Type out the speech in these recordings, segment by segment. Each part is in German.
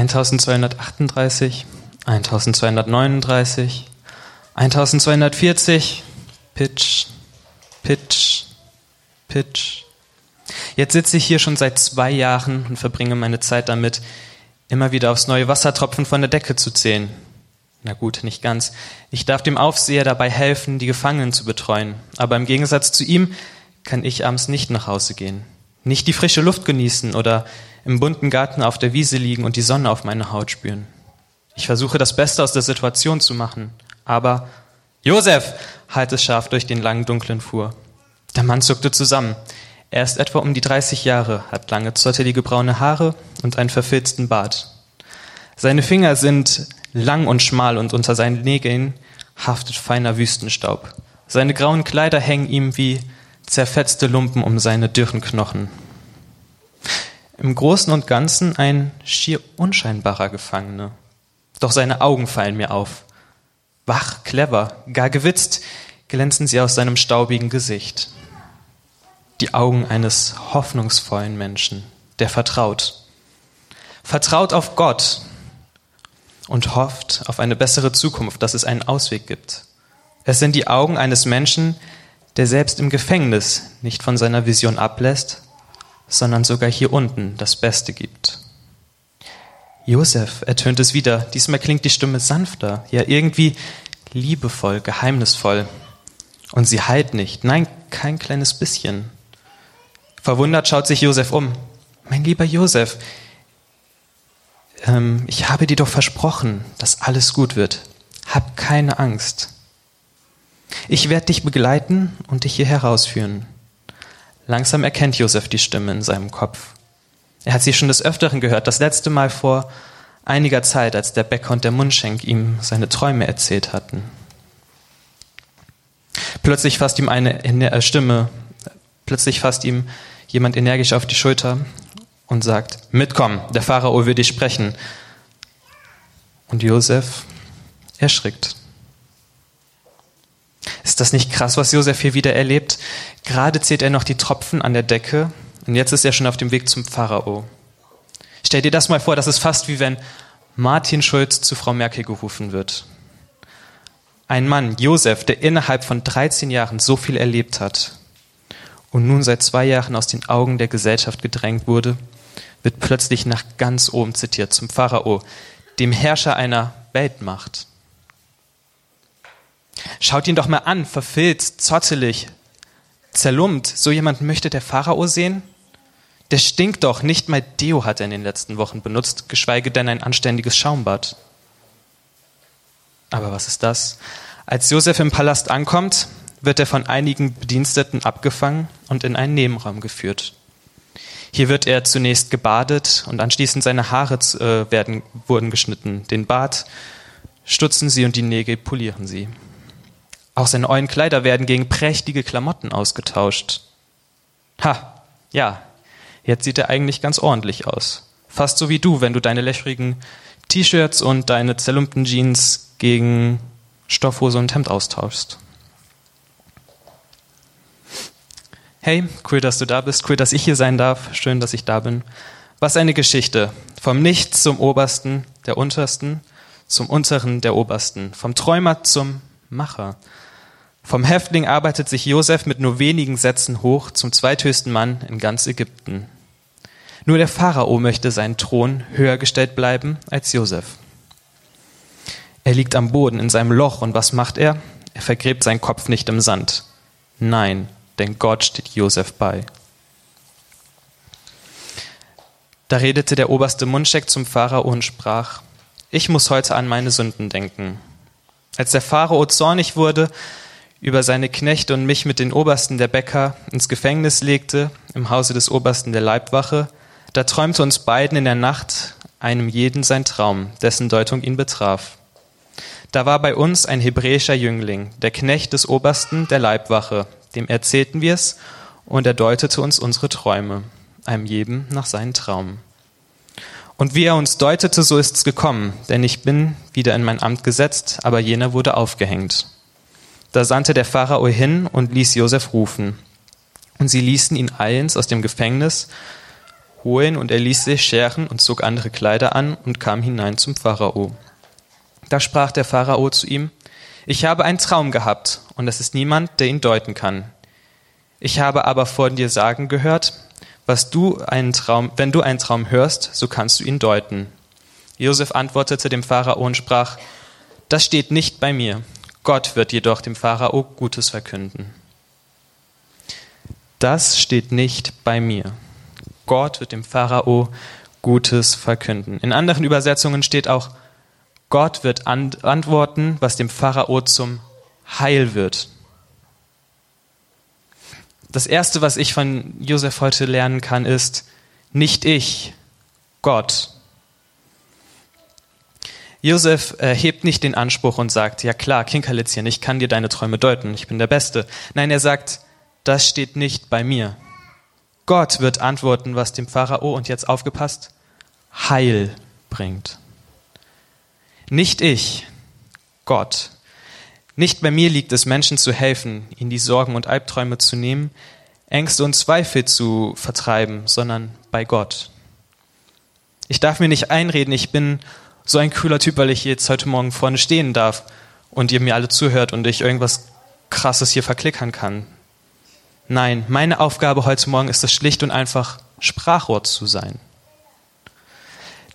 1238, 1239, 1240, Pitch, Pitch, Pitch. Jetzt sitze ich hier schon seit zwei Jahren und verbringe meine Zeit damit, immer wieder aufs neue Wassertropfen von der Decke zu zählen. Na gut, nicht ganz. Ich darf dem Aufseher dabei helfen, die Gefangenen zu betreuen. Aber im Gegensatz zu ihm kann ich abends nicht nach Hause gehen. Nicht die frische Luft genießen oder im bunten Garten auf der Wiese liegen und die Sonne auf meine Haut spüren. Ich versuche das Beste aus der Situation zu machen. Aber Josef, halt es scharf durch den langen dunklen Flur. Der Mann zuckte zusammen. Er ist etwa um die 30 Jahre, hat lange zottelige braune Haare und einen verfilzten Bart. Seine Finger sind lang und schmal und unter seinen Nägeln haftet feiner Wüstenstaub. Seine grauen Kleider hängen ihm wie zerfetzte Lumpen um seine dürren Knochen. Im Großen und Ganzen ein schier unscheinbarer Gefangener. Doch seine Augen fallen mir auf. Wach, clever, gar gewitzt glänzen sie aus seinem staubigen Gesicht. Die Augen eines hoffnungsvollen Menschen, der vertraut. Vertraut auf Gott und hofft auf eine bessere Zukunft, dass es einen Ausweg gibt. Es sind die Augen eines Menschen, der selbst im Gefängnis nicht von seiner Vision ablässt, sondern sogar hier unten das Beste gibt. Josef, ertönt es wieder. Diesmal klingt die Stimme sanfter, ja irgendwie liebevoll, geheimnisvoll. Und sie heilt nicht. Nein, kein kleines bisschen. Verwundert schaut sich Josef um. Mein lieber Josef, ähm, ich habe dir doch versprochen, dass alles gut wird. Hab keine Angst. Ich werde dich begleiten und dich hier herausführen. Langsam erkennt Josef die Stimme in seinem Kopf. Er hat sie schon des Öfteren gehört, das letzte Mal vor einiger Zeit, als der Bäcker und der Mundschenk ihm seine Träume erzählt hatten. Plötzlich fasst ihm eine äh, Stimme, plötzlich fasst ihm jemand energisch auf die Schulter und sagt, mitkommen, der Pharao will dich sprechen. Und Josef erschrickt. Ist das nicht krass, was Josef hier wieder erlebt? Gerade zählt er noch die Tropfen an der Decke und jetzt ist er schon auf dem Weg zum Pharao. Stell dir das mal vor, das ist fast wie wenn Martin Schulz zu Frau Merkel gerufen wird. Ein Mann, Josef, der innerhalb von 13 Jahren so viel erlebt hat und nun seit zwei Jahren aus den Augen der Gesellschaft gedrängt wurde, wird plötzlich nach ganz oben zitiert zum Pharao, dem Herrscher einer Weltmacht. Schaut ihn doch mal an, verfilzt, zottelig, zerlumpt. So jemand möchte der Pharao sehen? Der stinkt doch, nicht mal Deo hat er in den letzten Wochen benutzt, geschweige denn ein anständiges Schaumbad. Aber was ist das? Als Josef im Palast ankommt, wird er von einigen Bediensteten abgefangen und in einen Nebenraum geführt. Hier wird er zunächst gebadet und anschließend seine Haare äh, werden, wurden geschnitten. Den Bart stutzen sie und die Nägel polieren sie. Auch seine neuen Kleider werden gegen prächtige Klamotten ausgetauscht. Ha, ja, jetzt sieht er eigentlich ganz ordentlich aus. Fast so wie du, wenn du deine löchrigen T-Shirts und deine zerlumpten Jeans gegen Stoffhose und Hemd austauschst. Hey, cool, dass du da bist, cool, dass ich hier sein darf, schön, dass ich da bin. Was eine Geschichte. Vom Nichts zum Obersten, der Untersten, zum Unteren der Obersten. Vom Träumer zum Macher. Vom Häftling arbeitet sich Josef mit nur wenigen Sätzen hoch zum zweithöchsten Mann in ganz Ägypten. Nur der Pharao möchte seinen Thron höher gestellt bleiben als Josef. Er liegt am Boden in seinem Loch und was macht er? Er vergräbt seinen Kopf nicht im Sand. Nein, denn Gott steht Josef bei. Da redete der oberste Mundschenk zum Pharao und sprach, ich muss heute an meine Sünden denken. Als der Pharao zornig wurde, über seine Knechte und mich mit den Obersten der Bäcker ins Gefängnis legte, im Hause des Obersten der Leibwache, da träumte uns beiden in der Nacht einem jeden sein Traum, dessen Deutung ihn betraf. Da war bei uns ein hebräischer Jüngling, der Knecht des Obersten der Leibwache, dem erzählten wir es und er deutete uns unsere Träume, einem jedem nach seinen Traum. Und wie er uns deutete, so ist's gekommen, denn ich bin wieder in mein Amt gesetzt, aber jener wurde aufgehängt. Da sandte der Pharao hin und ließ Josef rufen. Und sie ließen ihn eilends aus dem Gefängnis hol ihn und er ließ sich scheren und zog andere Kleider an und kam hinein zum Pharao. Da sprach der Pharao zu ihm, ich habe einen Traum gehabt und es ist niemand, der ihn deuten kann. Ich habe aber von dir sagen gehört, was du einen Traum, wenn du einen Traum hörst, so kannst du ihn deuten. Josef antwortete dem Pharao und sprach, das steht nicht bei mir. Gott wird jedoch dem Pharao Gutes verkünden. Das steht nicht bei mir. Gott wird dem Pharao Gutes verkünden. In anderen Übersetzungen steht auch, Gott wird antworten, was dem Pharao zum Heil wird. Das Erste, was ich von Josef heute lernen kann, ist, nicht ich, Gott. Josef hebt nicht den Anspruch und sagt, ja klar, Kinkerlitzchen, ich kann dir deine Träume deuten, ich bin der Beste. Nein, er sagt, das steht nicht bei mir. Gott wird antworten, was dem Pharao, und jetzt aufgepasst, Heil bringt. Nicht ich, Gott. Nicht bei mir liegt es, Menschen zu helfen, ihnen die Sorgen und Albträume zu nehmen, Ängste und Zweifel zu vertreiben, sondern bei Gott. Ich darf mir nicht einreden, ich bin so ein cooler Typ, weil ich jetzt heute Morgen vorne stehen darf und ihr mir alle zuhört und ich irgendwas Krasses hier verklickern kann. Nein, meine Aufgabe heute Morgen ist es schlicht und einfach, Sprachrohr zu sein.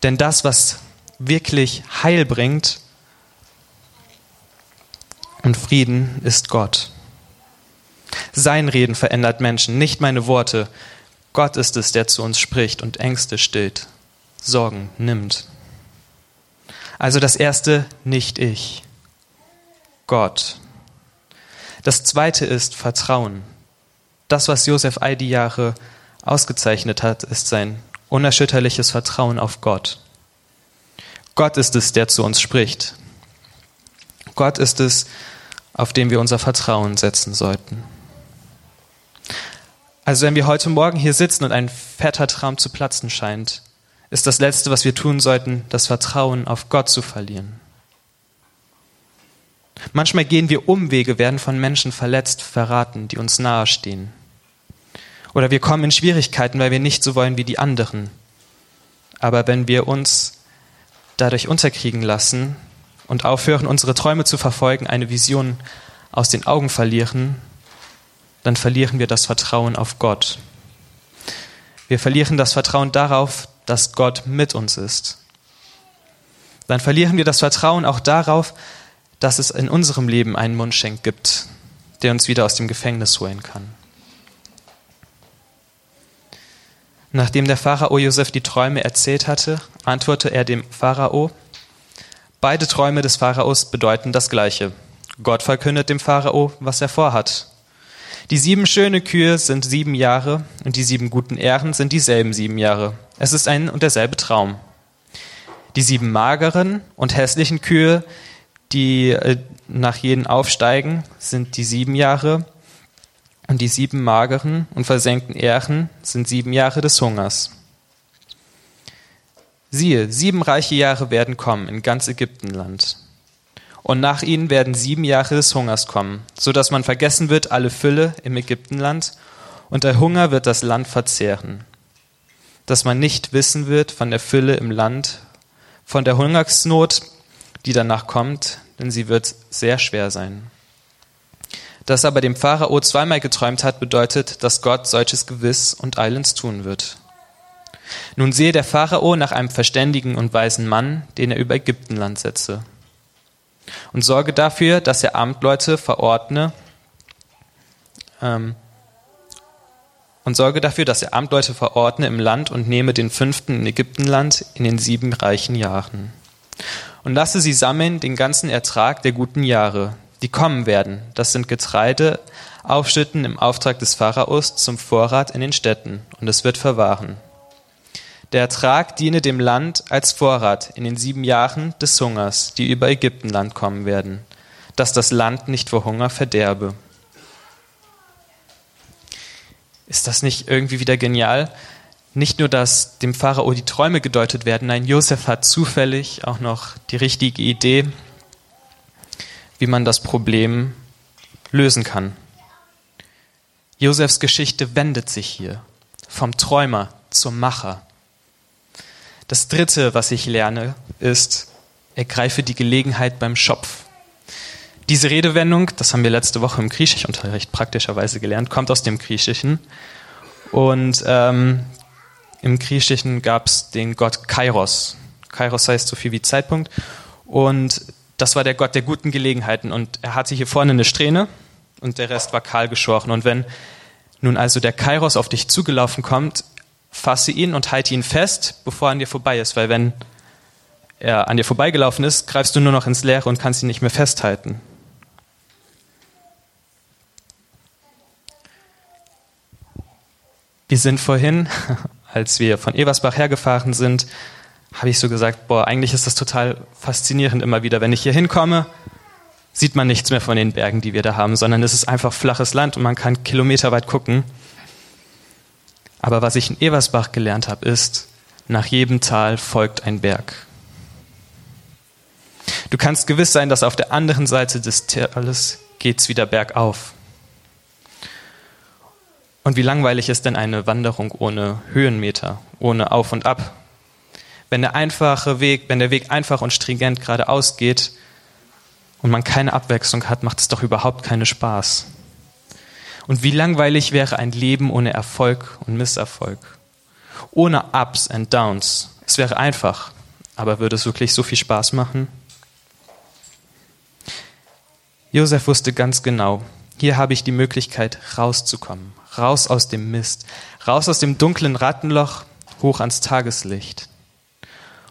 Denn das, was wirklich Heil bringt und Frieden, ist Gott. Sein Reden verändert Menschen, nicht meine Worte. Gott ist es, der zu uns spricht und Ängste stillt, Sorgen nimmt. Also das erste, nicht ich, Gott. Das zweite ist Vertrauen. Das, was Josef all die Jahre ausgezeichnet hat, ist sein unerschütterliches Vertrauen auf Gott. Gott ist es, der zu uns spricht. Gott ist es, auf den wir unser Vertrauen setzen sollten. Also wenn wir heute Morgen hier sitzen und ein fetter Traum zu platzen scheint, ist das Letzte, was wir tun sollten, das Vertrauen auf Gott zu verlieren. Manchmal gehen wir Umwege, werden von Menschen verletzt, verraten, die uns nahestehen. Oder wir kommen in Schwierigkeiten, weil wir nicht so wollen wie die anderen. Aber wenn wir uns dadurch unterkriegen lassen und aufhören, unsere Träume zu verfolgen, eine Vision aus den Augen verlieren, dann verlieren wir das Vertrauen auf Gott. Wir verlieren das Vertrauen darauf, dass Gott mit uns ist. Dann verlieren wir das Vertrauen auch darauf, dass es in unserem Leben einen Mundschenk gibt, der uns wieder aus dem Gefängnis holen kann. Nachdem der Pharao Josef die Träume erzählt hatte, antwortete er dem Pharao, beide Träume des Pharaos bedeuten das Gleiche. Gott verkündet dem Pharao, was er vorhat. Die sieben schöne Kühe sind sieben Jahre und die sieben guten Ähren sind dieselben sieben Jahre. Es ist ein und derselbe Traum. Die sieben mageren und hässlichen Kühe die äh, nach jedem aufsteigen, sind die sieben Jahre. Und die sieben mageren und versenkten Ähren sind sieben Jahre des Hungers. Siehe, sieben reiche Jahre werden kommen in ganz Ägyptenland. Und nach ihnen werden sieben Jahre des Hungers kommen, so dass man vergessen wird alle Fülle im Ägyptenland, und der Hunger wird das Land verzehren. Dass man nicht wissen wird von der Fülle im Land, von der Hungersnot, die danach kommt, denn sie wird sehr schwer sein. Dass aber dem Pharao zweimal geträumt hat, bedeutet, dass Gott solches gewiss und eilends tun wird. Nun sehe der Pharao nach einem verständigen und weisen Mann, den er über Ägyptenland setze. Und sorge dafür, dass er Amtleute verordne, ähm, und sorge dafür, dass er Amtleute verordne im Land und nehme den fünften in Ägyptenland in den sieben reichen Jahren und lasse sie sammeln den ganzen Ertrag der guten Jahre, die kommen werden. Das sind Getreide, aufschütten im Auftrag des Pharaos zum Vorrat in den Städten, und es wird verwahren. Der Ertrag diene dem Land als Vorrat in den sieben Jahren des Hungers, die über Ägyptenland kommen werden, dass das Land nicht vor Hunger verderbe. Ist das nicht irgendwie wieder genial? nicht nur, dass dem Pharao die Träume gedeutet werden, nein, Josef hat zufällig auch noch die richtige Idee, wie man das Problem lösen kann. Josefs Geschichte wendet sich hier vom Träumer zum Macher. Das dritte, was ich lerne, ist, ergreife die Gelegenheit beim Schopf. Diese Redewendung, das haben wir letzte Woche im Griechischunterricht praktischerweise gelernt, kommt aus dem Griechischen. Und ähm, im Griechischen gab es den Gott Kairos. Kairos heißt so viel wie Zeitpunkt. Und das war der Gott der guten Gelegenheiten. Und er hatte hier vorne eine Strähne und der Rest war kahl geschoren. Und wenn nun also der Kairos auf dich zugelaufen kommt, fasse ihn und halte ihn fest, bevor er an dir vorbei ist. Weil wenn er an dir vorbeigelaufen ist, greifst du nur noch ins Leere und kannst ihn nicht mehr festhalten. Wir sind vorhin, als wir von Eversbach hergefahren sind, habe ich so gesagt, boah, eigentlich ist das total faszinierend immer wieder. Wenn ich hier hinkomme, sieht man nichts mehr von den Bergen, die wir da haben, sondern es ist einfach flaches Land und man kann kilometerweit gucken. Aber was ich in Eversbach gelernt habe, ist, nach jedem Tal folgt ein Berg. Du kannst gewiss sein, dass auf der anderen Seite des Tales geht's wieder bergauf. Und wie langweilig ist denn eine Wanderung ohne Höhenmeter, ohne Auf und Ab? Wenn der einfache Weg, wenn der Weg einfach und stringent geradeaus geht und man keine Abwechslung hat, macht es doch überhaupt keinen Spaß. Und wie langweilig wäre ein Leben ohne Erfolg und Misserfolg? Ohne Ups and Downs. Es wäre einfach, aber würde es wirklich so viel Spaß machen? Josef wusste ganz genau, hier habe ich die Möglichkeit, rauszukommen, raus aus dem Mist, raus aus dem dunklen Rattenloch, hoch ans Tageslicht.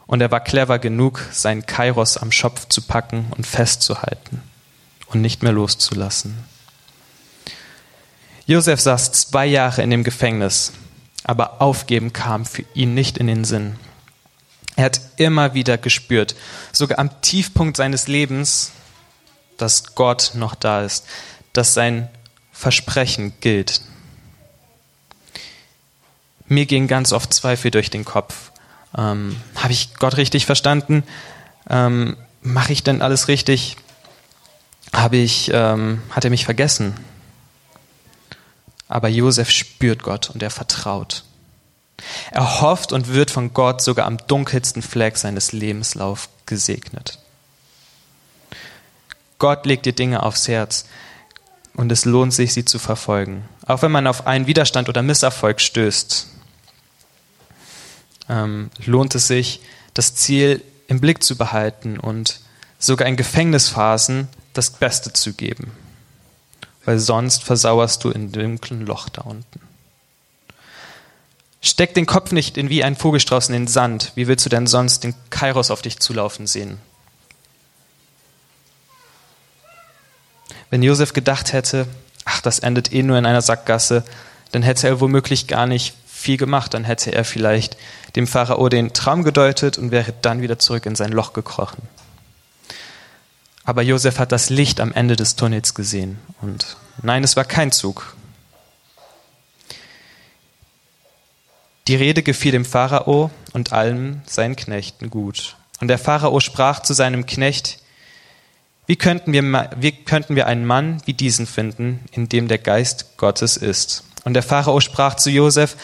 Und er war clever genug, seinen Kairos am Schopf zu packen und festzuhalten und nicht mehr loszulassen. Josef saß zwei Jahre in dem Gefängnis, aber aufgeben kam für ihn nicht in den Sinn. Er hat immer wieder gespürt, sogar am Tiefpunkt seines Lebens, dass Gott noch da ist, dass sein Versprechen gilt. Mir gehen ganz oft Zweifel durch den Kopf. Ähm, Habe ich Gott richtig verstanden? Ähm, Mache ich denn alles richtig? Habe ich, ähm, hat er mich vergessen? Aber Josef spürt Gott und er vertraut. Er hofft und wird von Gott sogar am dunkelsten Fleck seines Lebenslauf gesegnet. Gott legt dir Dinge aufs Herz und es lohnt sich, sie zu verfolgen. Auch wenn man auf einen Widerstand oder Misserfolg stößt, ähm, lohnt es sich, das Ziel im Blick zu behalten und sogar in Gefängnisphasen das Beste zu geben. Weil sonst versauerst du in dunklen Loch da unten. Steck den Kopf nicht in wie ein Vogelstrauß in den Sand. Wie willst du denn sonst den Kairos auf dich zulaufen sehen? Wenn Josef gedacht hätte, ach, das endet eh nur in einer Sackgasse, dann hätte er womöglich gar nicht viel gemacht. Dann hätte er vielleicht dem Pharao den Traum gedeutet und wäre dann wieder zurück in sein Loch gekrochen. Aber Josef hat das Licht am Ende des Tunnels gesehen. Und nein, es war kein Zug. Die Rede gefiel dem Pharao und allen seinen Knechten gut. Und der Pharao sprach zu seinem Knecht, wie könnten, wir, wie könnten wir einen Mann wie diesen finden, in dem der Geist Gottes ist? Und der Pharao sprach zu Josef,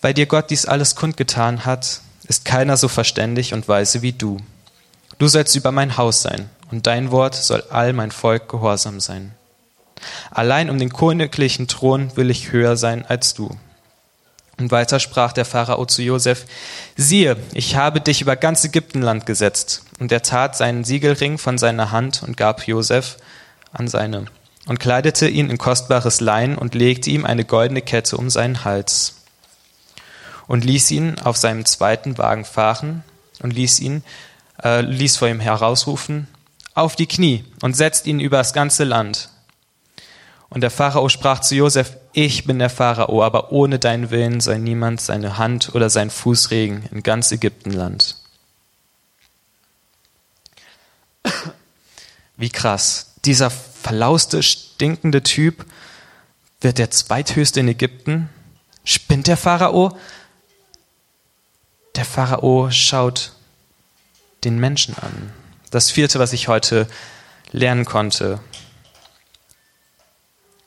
weil dir Gott dies alles kundgetan hat, ist keiner so verständig und weise wie du. Du sollst über mein Haus sein, und dein Wort soll all mein Volk gehorsam sein. Allein um den königlichen Thron will ich höher sein als du. Und weiter sprach der Pharao zu Josef, siehe, ich habe dich über ganz Ägyptenland gesetzt. Und er tat seinen Siegelring von seiner Hand und gab Josef an seine und kleidete ihn in kostbares Lein und legte ihm eine goldene Kette um seinen Hals und ließ ihn auf seinem zweiten Wagen fahren und ließ ihn äh, ließ vor ihm herausrufen auf die Knie und setzt ihn über das ganze Land und der Pharao sprach zu Josef, ich bin der Pharao, aber ohne deinen Willen soll niemand seine Hand oder sein Fuß regen in ganz Ägyptenland. Wie krass. Dieser verlauste, stinkende Typ wird der zweithöchste in Ägypten. Spinnt der Pharao? Der Pharao schaut den Menschen an. Das vierte, was ich heute lernen konnte.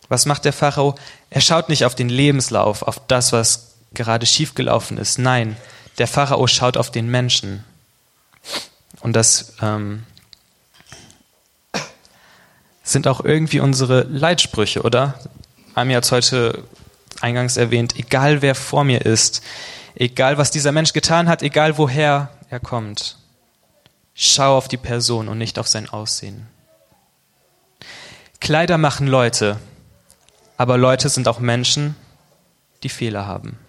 Was macht der Pharao? Er schaut nicht auf den Lebenslauf, auf das, was gerade schiefgelaufen ist. Nein, Der Pharao schaut auf den Menschen. Und das ähm, sind auch irgendwie unsere Leitsprüche, oder? Ami hat es heute eingangs erwähnt, egal wer vor mir ist, egal was dieser Mensch getan hat, egal woher er kommt, schau auf die Person und nicht auf sein Aussehen. Kleider machen Leute, aber Leute sind auch Menschen, die Fehler haben.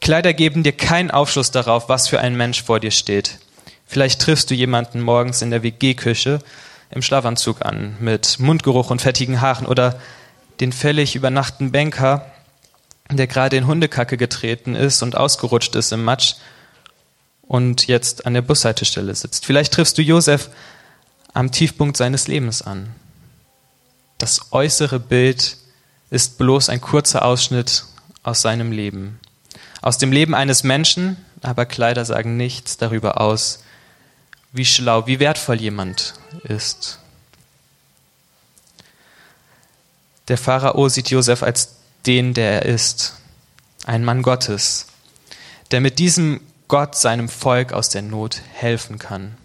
Kleider geben dir keinen Aufschluss darauf, was für ein Mensch vor dir steht. Vielleicht triffst du jemanden morgens in der WG-Küche im Schlafanzug an, mit Mundgeruch und fettigen Haaren oder den völlig übernachten Banker, der gerade in Hundekacke getreten ist und ausgerutscht ist im Matsch und jetzt an der Bushaltestelle sitzt. Vielleicht triffst du Josef am Tiefpunkt seines Lebens an. Das äußere Bild ist bloß ein kurzer Ausschnitt aus seinem Leben. Aus dem Leben eines Menschen, aber Kleider sagen nichts darüber aus, wie schlau, wie wertvoll jemand ist. Der Pharao sieht Josef als den, der er ist, ein Mann Gottes, der mit diesem Gott seinem Volk aus der Not helfen kann.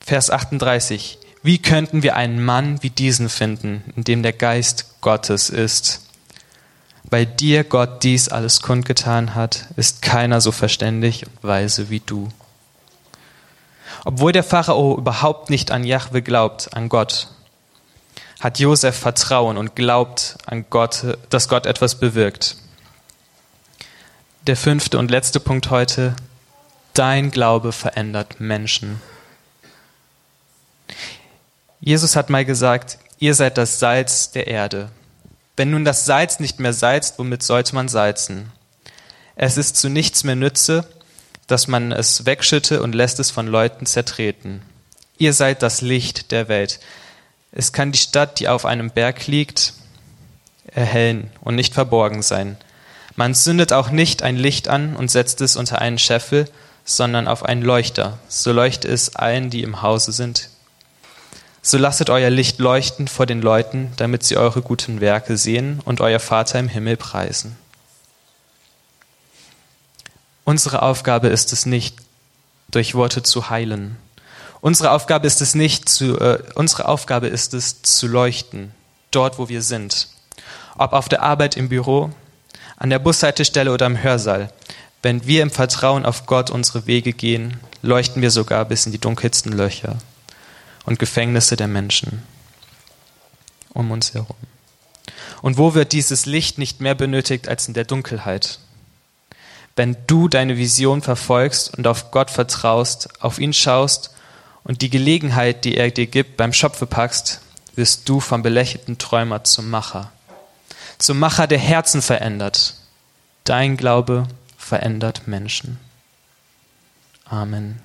Vers 38. Wie könnten wir einen Mann wie diesen finden, in dem der Geist Gottes ist? Weil dir Gott dies alles kundgetan hat, ist keiner so verständig und weise wie du. Obwohl der Pharao überhaupt nicht an Jahwe glaubt, an Gott, hat Josef Vertrauen und glaubt an Gott, dass Gott etwas bewirkt. Der fünfte und letzte Punkt heute. Dein Glaube verändert Menschen. Jesus hat mal gesagt, ihr seid das Salz der Erde. Wenn nun das Salz nicht mehr salzt, womit sollte man salzen? Es ist zu nichts mehr Nütze, dass man es wegschütte und lässt es von Leuten zertreten. Ihr seid das Licht der Welt. Es kann die Stadt, die auf einem Berg liegt, erhellen und nicht verborgen sein. Man zündet auch nicht ein Licht an und setzt es unter einen Scheffel, sondern auf einen Leuchter, so leuchte es allen, die im Hause sind. So lasset euer Licht leuchten vor den Leuten, damit sie eure guten Werke sehen und euer Vater im Himmel preisen. Unsere Aufgabe ist es nicht, durch Worte zu heilen, Unsere Aufgabe ist es nicht zu, äh, unsere Aufgabe ist es zu leuchten, dort wo wir sind. Ob auf der Arbeit im Büro, an der Bushaltestelle oder im Hörsaal. Wenn wir im Vertrauen auf Gott unsere Wege gehen, leuchten wir sogar bis in die dunkelsten Löcher und Gefängnisse der Menschen um uns herum. Und wo wird dieses Licht nicht mehr benötigt als in der Dunkelheit? Wenn du deine Vision verfolgst und auf Gott vertraust, auf ihn schaust und die Gelegenheit, die er dir gibt, beim Schopfe packst, wirst du vom belächelten Träumer zum Macher. Zum Macher, der Herzen verändert. Dein Glaube verändert Menschen. Amen.